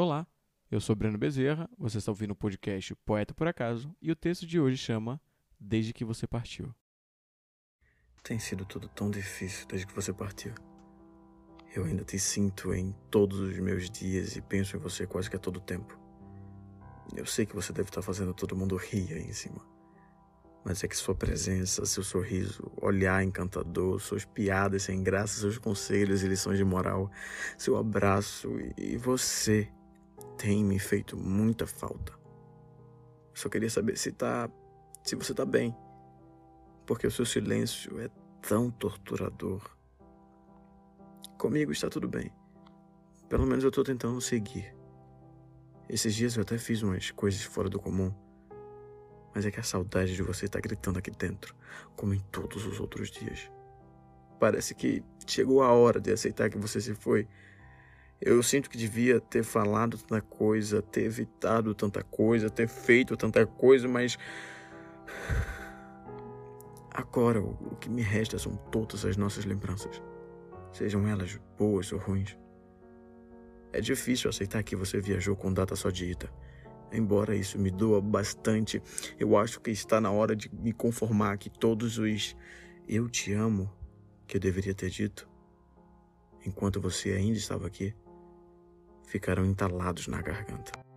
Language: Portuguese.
Olá, eu sou Breno Bezerra, você está ouvindo o podcast Poeta por Acaso e o texto de hoje chama Desde que você partiu. Tem sido tudo tão difícil desde que você partiu. Eu ainda te sinto em todos os meus dias e penso em você quase que a todo tempo. Eu sei que você deve estar fazendo todo mundo rir aí em cima. Mas é que sua presença, seu sorriso, olhar encantador, suas piadas sem graça, seus conselhos e lições de moral, seu abraço e você tem me feito muita falta. Só queria saber se tá. se você tá bem. Porque o seu silêncio é tão torturador. Comigo está tudo bem. Pelo menos eu tô tentando seguir. Esses dias eu até fiz umas coisas fora do comum. Mas é que a saudade de você tá gritando aqui dentro, como em todos os outros dias. Parece que chegou a hora de aceitar que você se foi. Eu sinto que devia ter falado tanta coisa, ter evitado tanta coisa, ter feito tanta coisa, mas. Agora o que me resta são todas as nossas lembranças, sejam elas boas ou ruins. É difícil aceitar que você viajou com data só de ida. Embora isso me doa bastante, eu acho que está na hora de me conformar que todos os eu te amo que eu deveria ter dito, enquanto você ainda estava aqui, ficarão entalados na garganta.